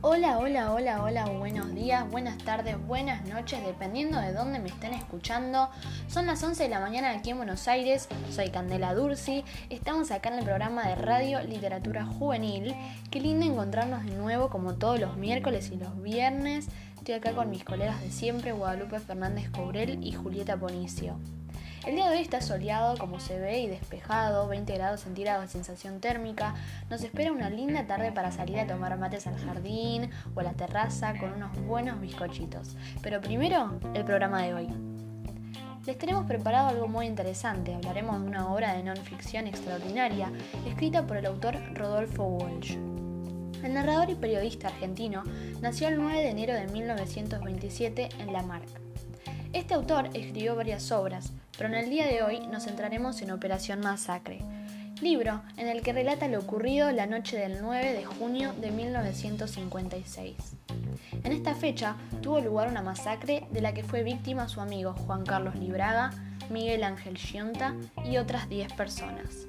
Hola, hola, hola, hola, buenos días, buenas tardes, buenas noches, dependiendo de dónde me estén escuchando. Son las 11 de la mañana aquí en Buenos Aires, soy Candela Dursi, estamos acá en el programa de Radio Literatura Juvenil. Qué lindo encontrarnos de nuevo como todos los miércoles y los viernes. Estoy acá con mis colegas de siempre, Guadalupe Fernández Cobrel y Julieta Ponicio. El día de hoy está soleado como se ve y despejado, 20 grados centígrados de sensación térmica. Nos espera una linda tarde para salir a tomar mates al jardín o a la terraza con unos buenos bizcochitos. Pero primero, el programa de hoy. Les tenemos preparado algo muy interesante. Hablaremos de una obra de non-ficción extraordinaria escrita por el autor Rodolfo Walsh. El narrador y periodista argentino nació el 9 de enero de 1927 en Lamarck. Este autor escribió varias obras, pero en el día de hoy nos centraremos en Operación Masacre, libro en el que relata lo ocurrido la noche del 9 de junio de 1956. En esta fecha tuvo lugar una masacre de la que fue víctima su amigo Juan Carlos Libraga, Miguel Ángel Gionta y otras 10 personas.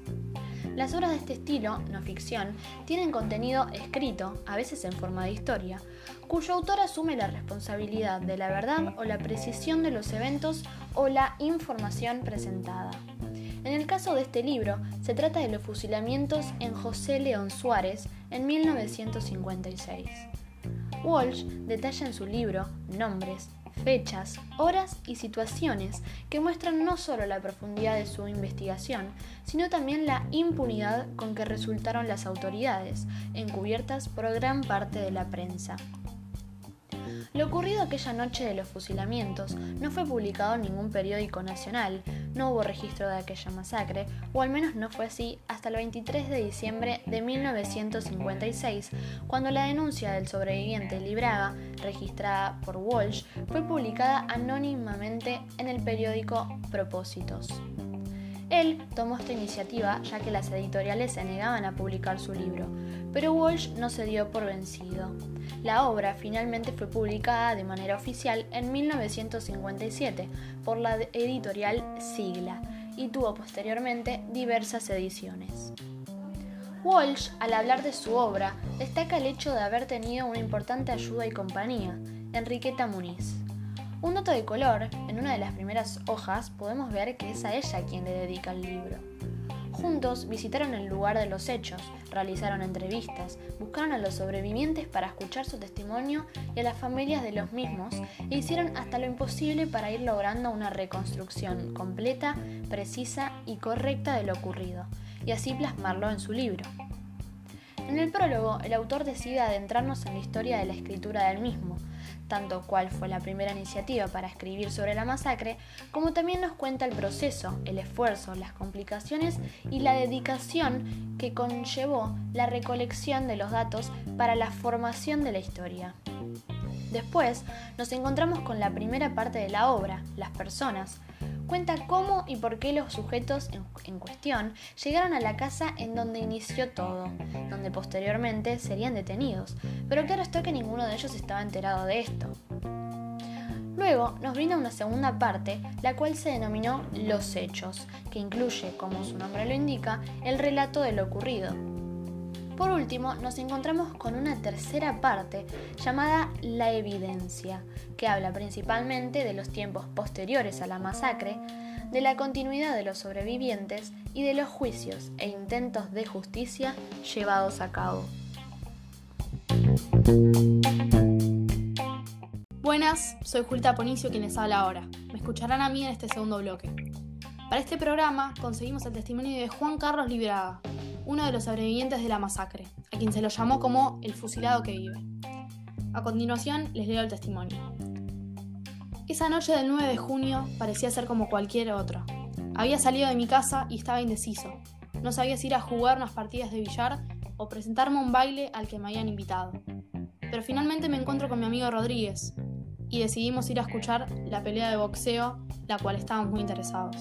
Las obras de este estilo, no ficción, tienen contenido escrito, a veces en forma de historia, cuyo autor asume la responsabilidad de la verdad o la precisión de los eventos o la información presentada. En el caso de este libro, se trata de los fusilamientos en José León Suárez en 1956. Walsh detalla en su libro nombres, fechas, horas y situaciones que muestran no solo la profundidad de su investigación, sino también la impunidad con que resultaron las autoridades, encubiertas por gran parte de la prensa. Lo ocurrido aquella noche de los fusilamientos no fue publicado en ningún periódico nacional, no hubo registro de aquella masacre, o al menos no fue así hasta el 23 de diciembre de 1956, cuando la denuncia del sobreviviente Libraga, registrada por Walsh, fue publicada anónimamente en el periódico Propósitos. Él tomó esta iniciativa ya que las editoriales se negaban a publicar su libro, pero Walsh no se dio por vencido. La obra finalmente fue publicada de manera oficial en 1957 por la editorial Sigla y tuvo posteriormente diversas ediciones. Walsh, al hablar de su obra, destaca el hecho de haber tenido una importante ayuda y compañía, Enriqueta Muniz. Un dato de color, en una de las primeras hojas podemos ver que es a ella quien le dedica el libro. Juntos visitaron el lugar de los hechos, realizaron entrevistas, buscaron a los sobrevivientes para escuchar su testimonio y a las familias de los mismos e hicieron hasta lo imposible para ir logrando una reconstrucción completa, precisa y correcta de lo ocurrido, y así plasmarlo en su libro. En el prólogo, el autor decide adentrarnos en la historia de la escritura del mismo, tanto cuál fue la primera iniciativa para escribir sobre la masacre, como también nos cuenta el proceso, el esfuerzo, las complicaciones y la dedicación que conllevó la recolección de los datos para la formación de la historia. Después nos encontramos con la primera parte de la obra, las personas, cuenta cómo y por qué los sujetos en, cuestión llegaron a la casa en donde inició todo, donde posteriormente serían detenidos, pero claro está que ninguno de ellos estaba enterado de esto. Luego nos brinda una segunda parte, la cual se denominó Los Hechos, que incluye, como su nombre lo indica, el relato de lo ocurrido, por último, nos encontramos con una tercera parte llamada La evidencia, que habla principalmente de los tiempos posteriores a la masacre, de la continuidad de los sobrevivientes y de los juicios e intentos de justicia llevados a cabo. Buenas, soy Julta Ponicio quien les habla ahora. Me escucharán a mí en este segundo bloque. Para este programa conseguimos el testimonio de Juan Carlos Libraga, uno de los sobrevivientes de la masacre, a quien se lo llamó como el fusilado que vive. A continuación les leo el testimonio. Esa noche del 9 de junio parecía ser como cualquier otro. Había salido de mi casa y estaba indeciso. No sabía si ir a jugar unas partidas de billar o presentarme a un baile al que me habían invitado. Pero finalmente me encuentro con mi amigo Rodríguez y decidimos ir a escuchar la pelea de boxeo, la cual estábamos muy interesados.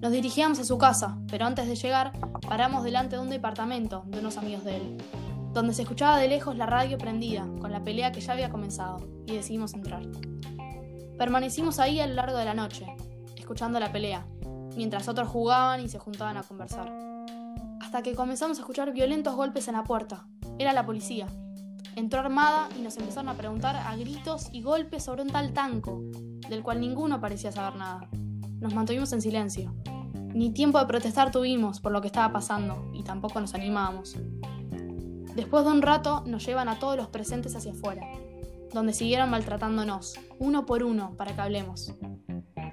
Nos dirigíamos a su casa, pero antes de llegar paramos delante de un departamento de unos amigos de él, donde se escuchaba de lejos la radio prendida, con la pelea que ya había comenzado, y decidimos entrar. Permanecimos ahí a lo largo de la noche, escuchando la pelea, mientras otros jugaban y se juntaban a conversar. Hasta que comenzamos a escuchar violentos golpes en la puerta. Era la policía. entró armada y nos empezaron a preguntar a gritos y golpes sobre un tal tanco, del cual ninguno parecía saber nada. Nos mantuvimos en silencio. Ni tiempo de protestar tuvimos por lo que estaba pasando y tampoco nos animábamos. Después de un rato nos llevan a todos los presentes hacia afuera, donde siguieron maltratándonos, uno por uno, para que hablemos.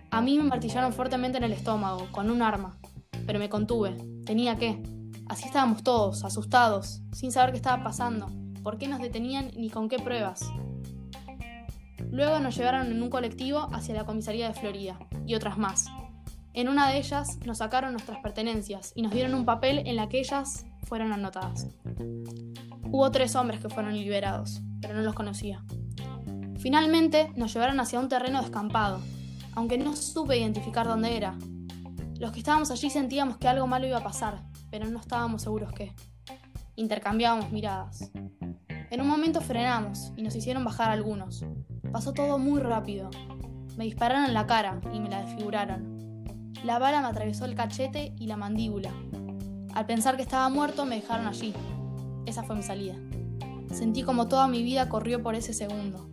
A mí me martillaron fuertemente en el estómago, con un arma, pero me contuve. Tenía que. Así estábamos todos, asustados, sin saber qué estaba pasando, por qué nos detenían ni con qué pruebas. Luego nos llevaron en un colectivo hacia la comisaría de Florida y otras más. En una de ellas nos sacaron nuestras pertenencias y nos dieron un papel en la que ellas fueron anotadas. Hubo tres hombres que fueron liberados, pero no los conocía. Finalmente nos llevaron hacia un terreno descampado, aunque no supe identificar dónde era. Los que estábamos allí sentíamos que algo malo iba a pasar, pero no estábamos seguros qué. Intercambiábamos miradas. En un momento frenamos y nos hicieron bajar algunos. Pasó todo muy rápido. Me dispararon en la cara y me la desfiguraron. La bala me atravesó el cachete y la mandíbula. Al pensar que estaba muerto me dejaron allí. Esa fue mi salida. Sentí como toda mi vida corrió por ese segundo.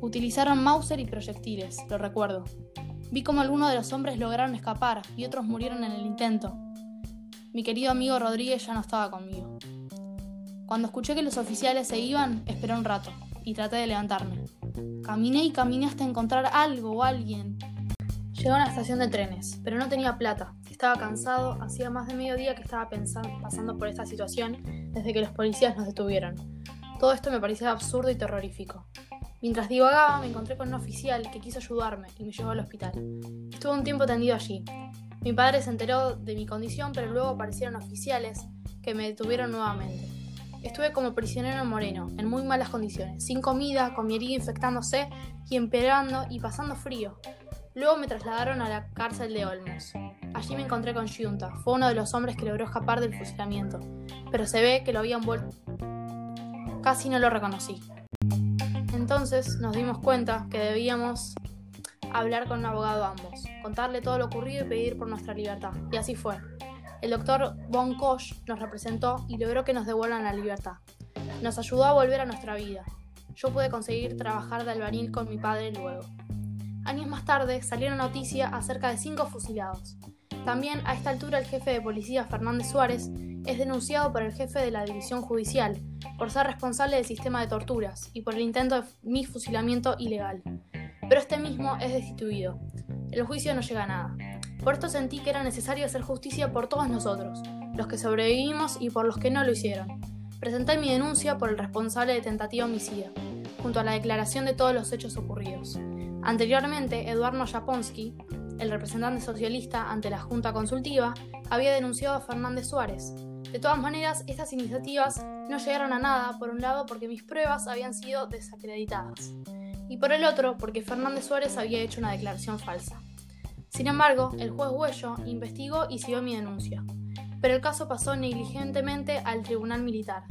Utilizaron Mauser y proyectiles, lo recuerdo. Vi como algunos de los hombres lograron escapar y otros murieron en el intento. Mi querido amigo Rodríguez ya no estaba conmigo. Cuando escuché que los oficiales se iban, esperé un rato y traté de levantarme. Caminé y caminé hasta encontrar algo o alguien. Llegué a una estación de trenes, pero no tenía plata. Estaba cansado, hacía más de medio día que estaba pensando, pasando por esta situación desde que los policías nos detuvieron. Todo esto me parecía absurdo y terrorífico. Mientras divagaba, me encontré con un oficial que quiso ayudarme y me llevó al hospital. Estuve un tiempo tendido allí. Mi padre se enteró de mi condición, pero luego aparecieron oficiales que me detuvieron nuevamente. Estuve como prisionero en Moreno, en muy malas condiciones, sin comida, con mi herida infectándose y empeorando y pasando frío. Luego me trasladaron a la cárcel de Olmos. Allí me encontré con Junta, fue uno de los hombres que logró escapar del fusilamiento, pero se ve que lo habían vuelto. Casi no lo reconocí. Entonces nos dimos cuenta que debíamos hablar con un abogado ambos, contarle todo lo ocurrido y pedir por nuestra libertad. Y así fue. El doctor Von Koch nos representó y logró que nos devuelvan la libertad. Nos ayudó a volver a nuestra vida. Yo pude conseguir trabajar de albañil con mi padre luego. Años más tarde salieron noticias acerca de cinco fusilados. También a esta altura el jefe de policía Fernández Suárez es denunciado por el jefe de la división judicial por ser responsable del sistema de torturas y por el intento de mi fusilamiento ilegal. Pero este mismo es destituido. El juicio no llega a nada. Por esto sentí que era necesario hacer justicia por todos nosotros, los que sobrevivimos y por los que no lo hicieron. Presenté mi denuncia por el responsable de tentativa homicida, junto a la declaración de todos los hechos ocurridos. Anteriormente, Eduardo Japonsky, el representante socialista ante la Junta Consultiva, había denunciado a Fernández Suárez. De todas maneras, estas iniciativas no llegaron a nada, por un lado porque mis pruebas habían sido desacreditadas, y por el otro porque Fernández Suárez había hecho una declaración falsa. Sin embargo, el juez Huello investigó y siguió mi denuncia, pero el caso pasó negligentemente al tribunal militar,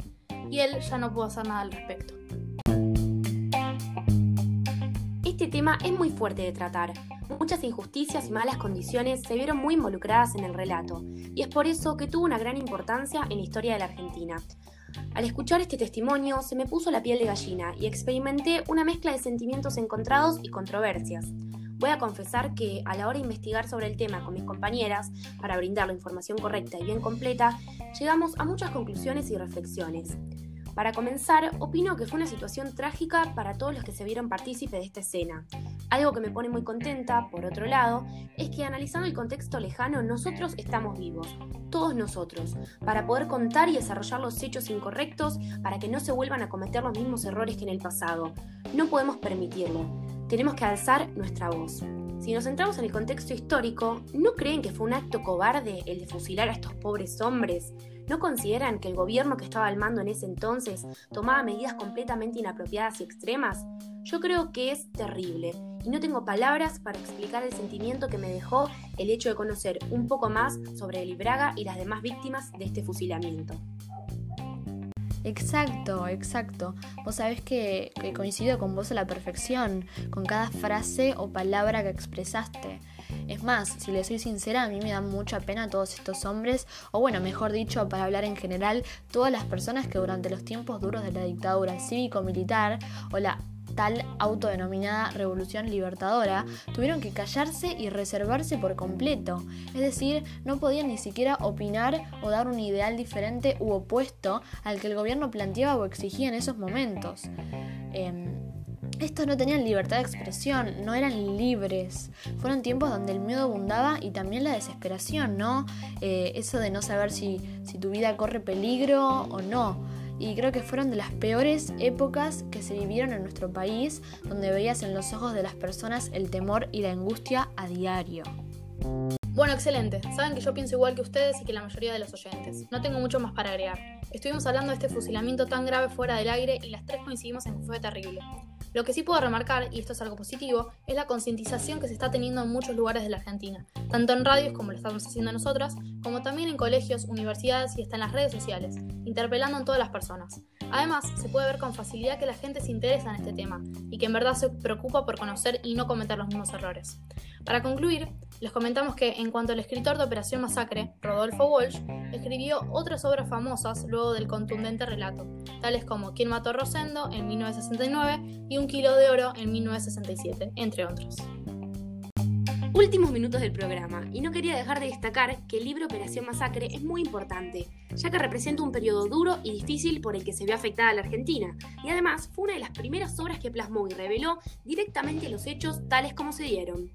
y él ya no pudo hacer nada al respecto. Este tema es muy fuerte de tratar. Muchas injusticias y malas condiciones se vieron muy involucradas en el relato, y es por eso que tuvo una gran importancia en la historia de la Argentina. Al escuchar este testimonio se me puso la piel de gallina y experimenté una mezcla de sentimientos encontrados y controversias. Voy a confesar que a la hora de investigar sobre el tema con mis compañeras, para brindar la información correcta y bien completa, llegamos a muchas conclusiones y reflexiones. Para comenzar, opino que fue una situación trágica para todos los que se vieron partícipes de esta escena. Algo que me pone muy contenta, por otro lado, es que analizando el contexto lejano, nosotros estamos vivos, todos nosotros, para poder contar y desarrollar los hechos incorrectos para que no se vuelvan a cometer los mismos errores que en el pasado. No podemos permitirlo tenemos que alzar nuestra voz. Si nos centramos en el contexto histórico, ¿no creen que fue un acto cobarde el de fusilar a estos pobres hombres? ¿No consideran que el gobierno que estaba al mando en ese entonces tomaba medidas completamente inapropiadas y extremas? Yo creo que es terrible y no tengo palabras para explicar el sentimiento que me dejó el hecho de conocer un poco más sobre el y las demás víctimas de este fusilamiento. Exacto, exacto. Vos sabés que, coincido con vos a la perfección, con cada frase o palabra que expresaste. Es más, si le soy sincera, a mí me dan mucha pena todos estos hombres, o bueno, mejor dicho, para hablar en general, todas las personas que durante los tiempos duros de la dictadura cívico-militar o la tal autodenominada Revolución Libertadora, tuvieron que callarse y reservarse por completo. Es decir, no podían ni siquiera opinar o dar un ideal diferente u opuesto al que el gobierno planteaba o exigía en esos momentos. Em, estos no tenían libertad de expresión, no eran libres. Fueron tiempos donde el miedo abundaba y también la desesperación, ¿no? Eh, eso de no saber si, si tu vida corre peligro o no y creo que fueron de las peores épocas que se vivieron en nuestro país, donde veías en los ojos de las personas el temor y la angustia a diario. Bueno, excelente. Saben que yo pienso igual que ustedes y que la mayoría de los oyentes. No tengo mucho más para agregar. Estuvimos hablando de este fusilamiento tan grave fuera del aire y las tres coincidimos en que fue terrible. Lo que sí puedo remarcar, y esto es algo positivo, es la concientización que se está teniendo en muchos lugares de la Argentina, tanto en radios como lo estamos haciendo nosotras, como también en colegios, universidades y hasta en las redes sociales, interpelando en todas las personas. Además, se puede ver con facilidad que la gente se interesa en este tema y que en verdad se preocupa por conocer y no cometer los mismos errores. Para concluir, les comentamos que en cuanto al escritor de Operación Masacre, Rodolfo Walsh, escribió otras obras famosas luego del contundente relato, tales como Quién mató a Rosendo en 1969 y Un kilo de oro en 1967, entre otros. Últimos minutos del programa, y no quería dejar de destacar que el libro Operación Masacre es muy importante, ya que representa un periodo duro y difícil por el que se vio afectada la Argentina, y además fue una de las primeras obras que plasmó y reveló directamente los hechos tales como se dieron.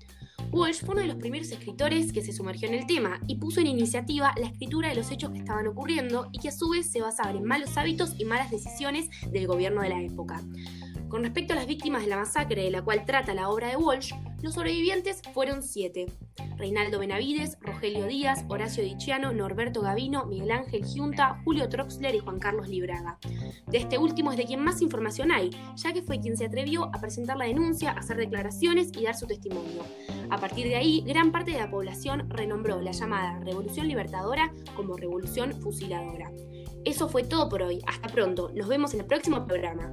Walsh fue uno de los primeros escritores que se sumergió en el tema y puso en iniciativa la escritura de los hechos que estaban ocurriendo y que a su vez se basaban en malos hábitos y malas decisiones del gobierno de la época. Con respecto a las víctimas de la masacre de la cual trata la obra de Walsh, los sobrevivientes fueron siete. Reinaldo Benavides, Rogelio Díaz, Horacio Diciano, Norberto Gavino, Miguel Ángel Giunta, Julio Troxler y Juan Carlos Libraga. De este último es de quien más información hay, ya que fue quien se atrevió a presentar la denuncia, hacer declaraciones y dar su testimonio. A partir de ahí, gran parte de la población renombró la llamada Revolución Libertadora como Revolución Fusiladora. Eso fue todo por hoy. Hasta pronto. Nos vemos en el próximo programa.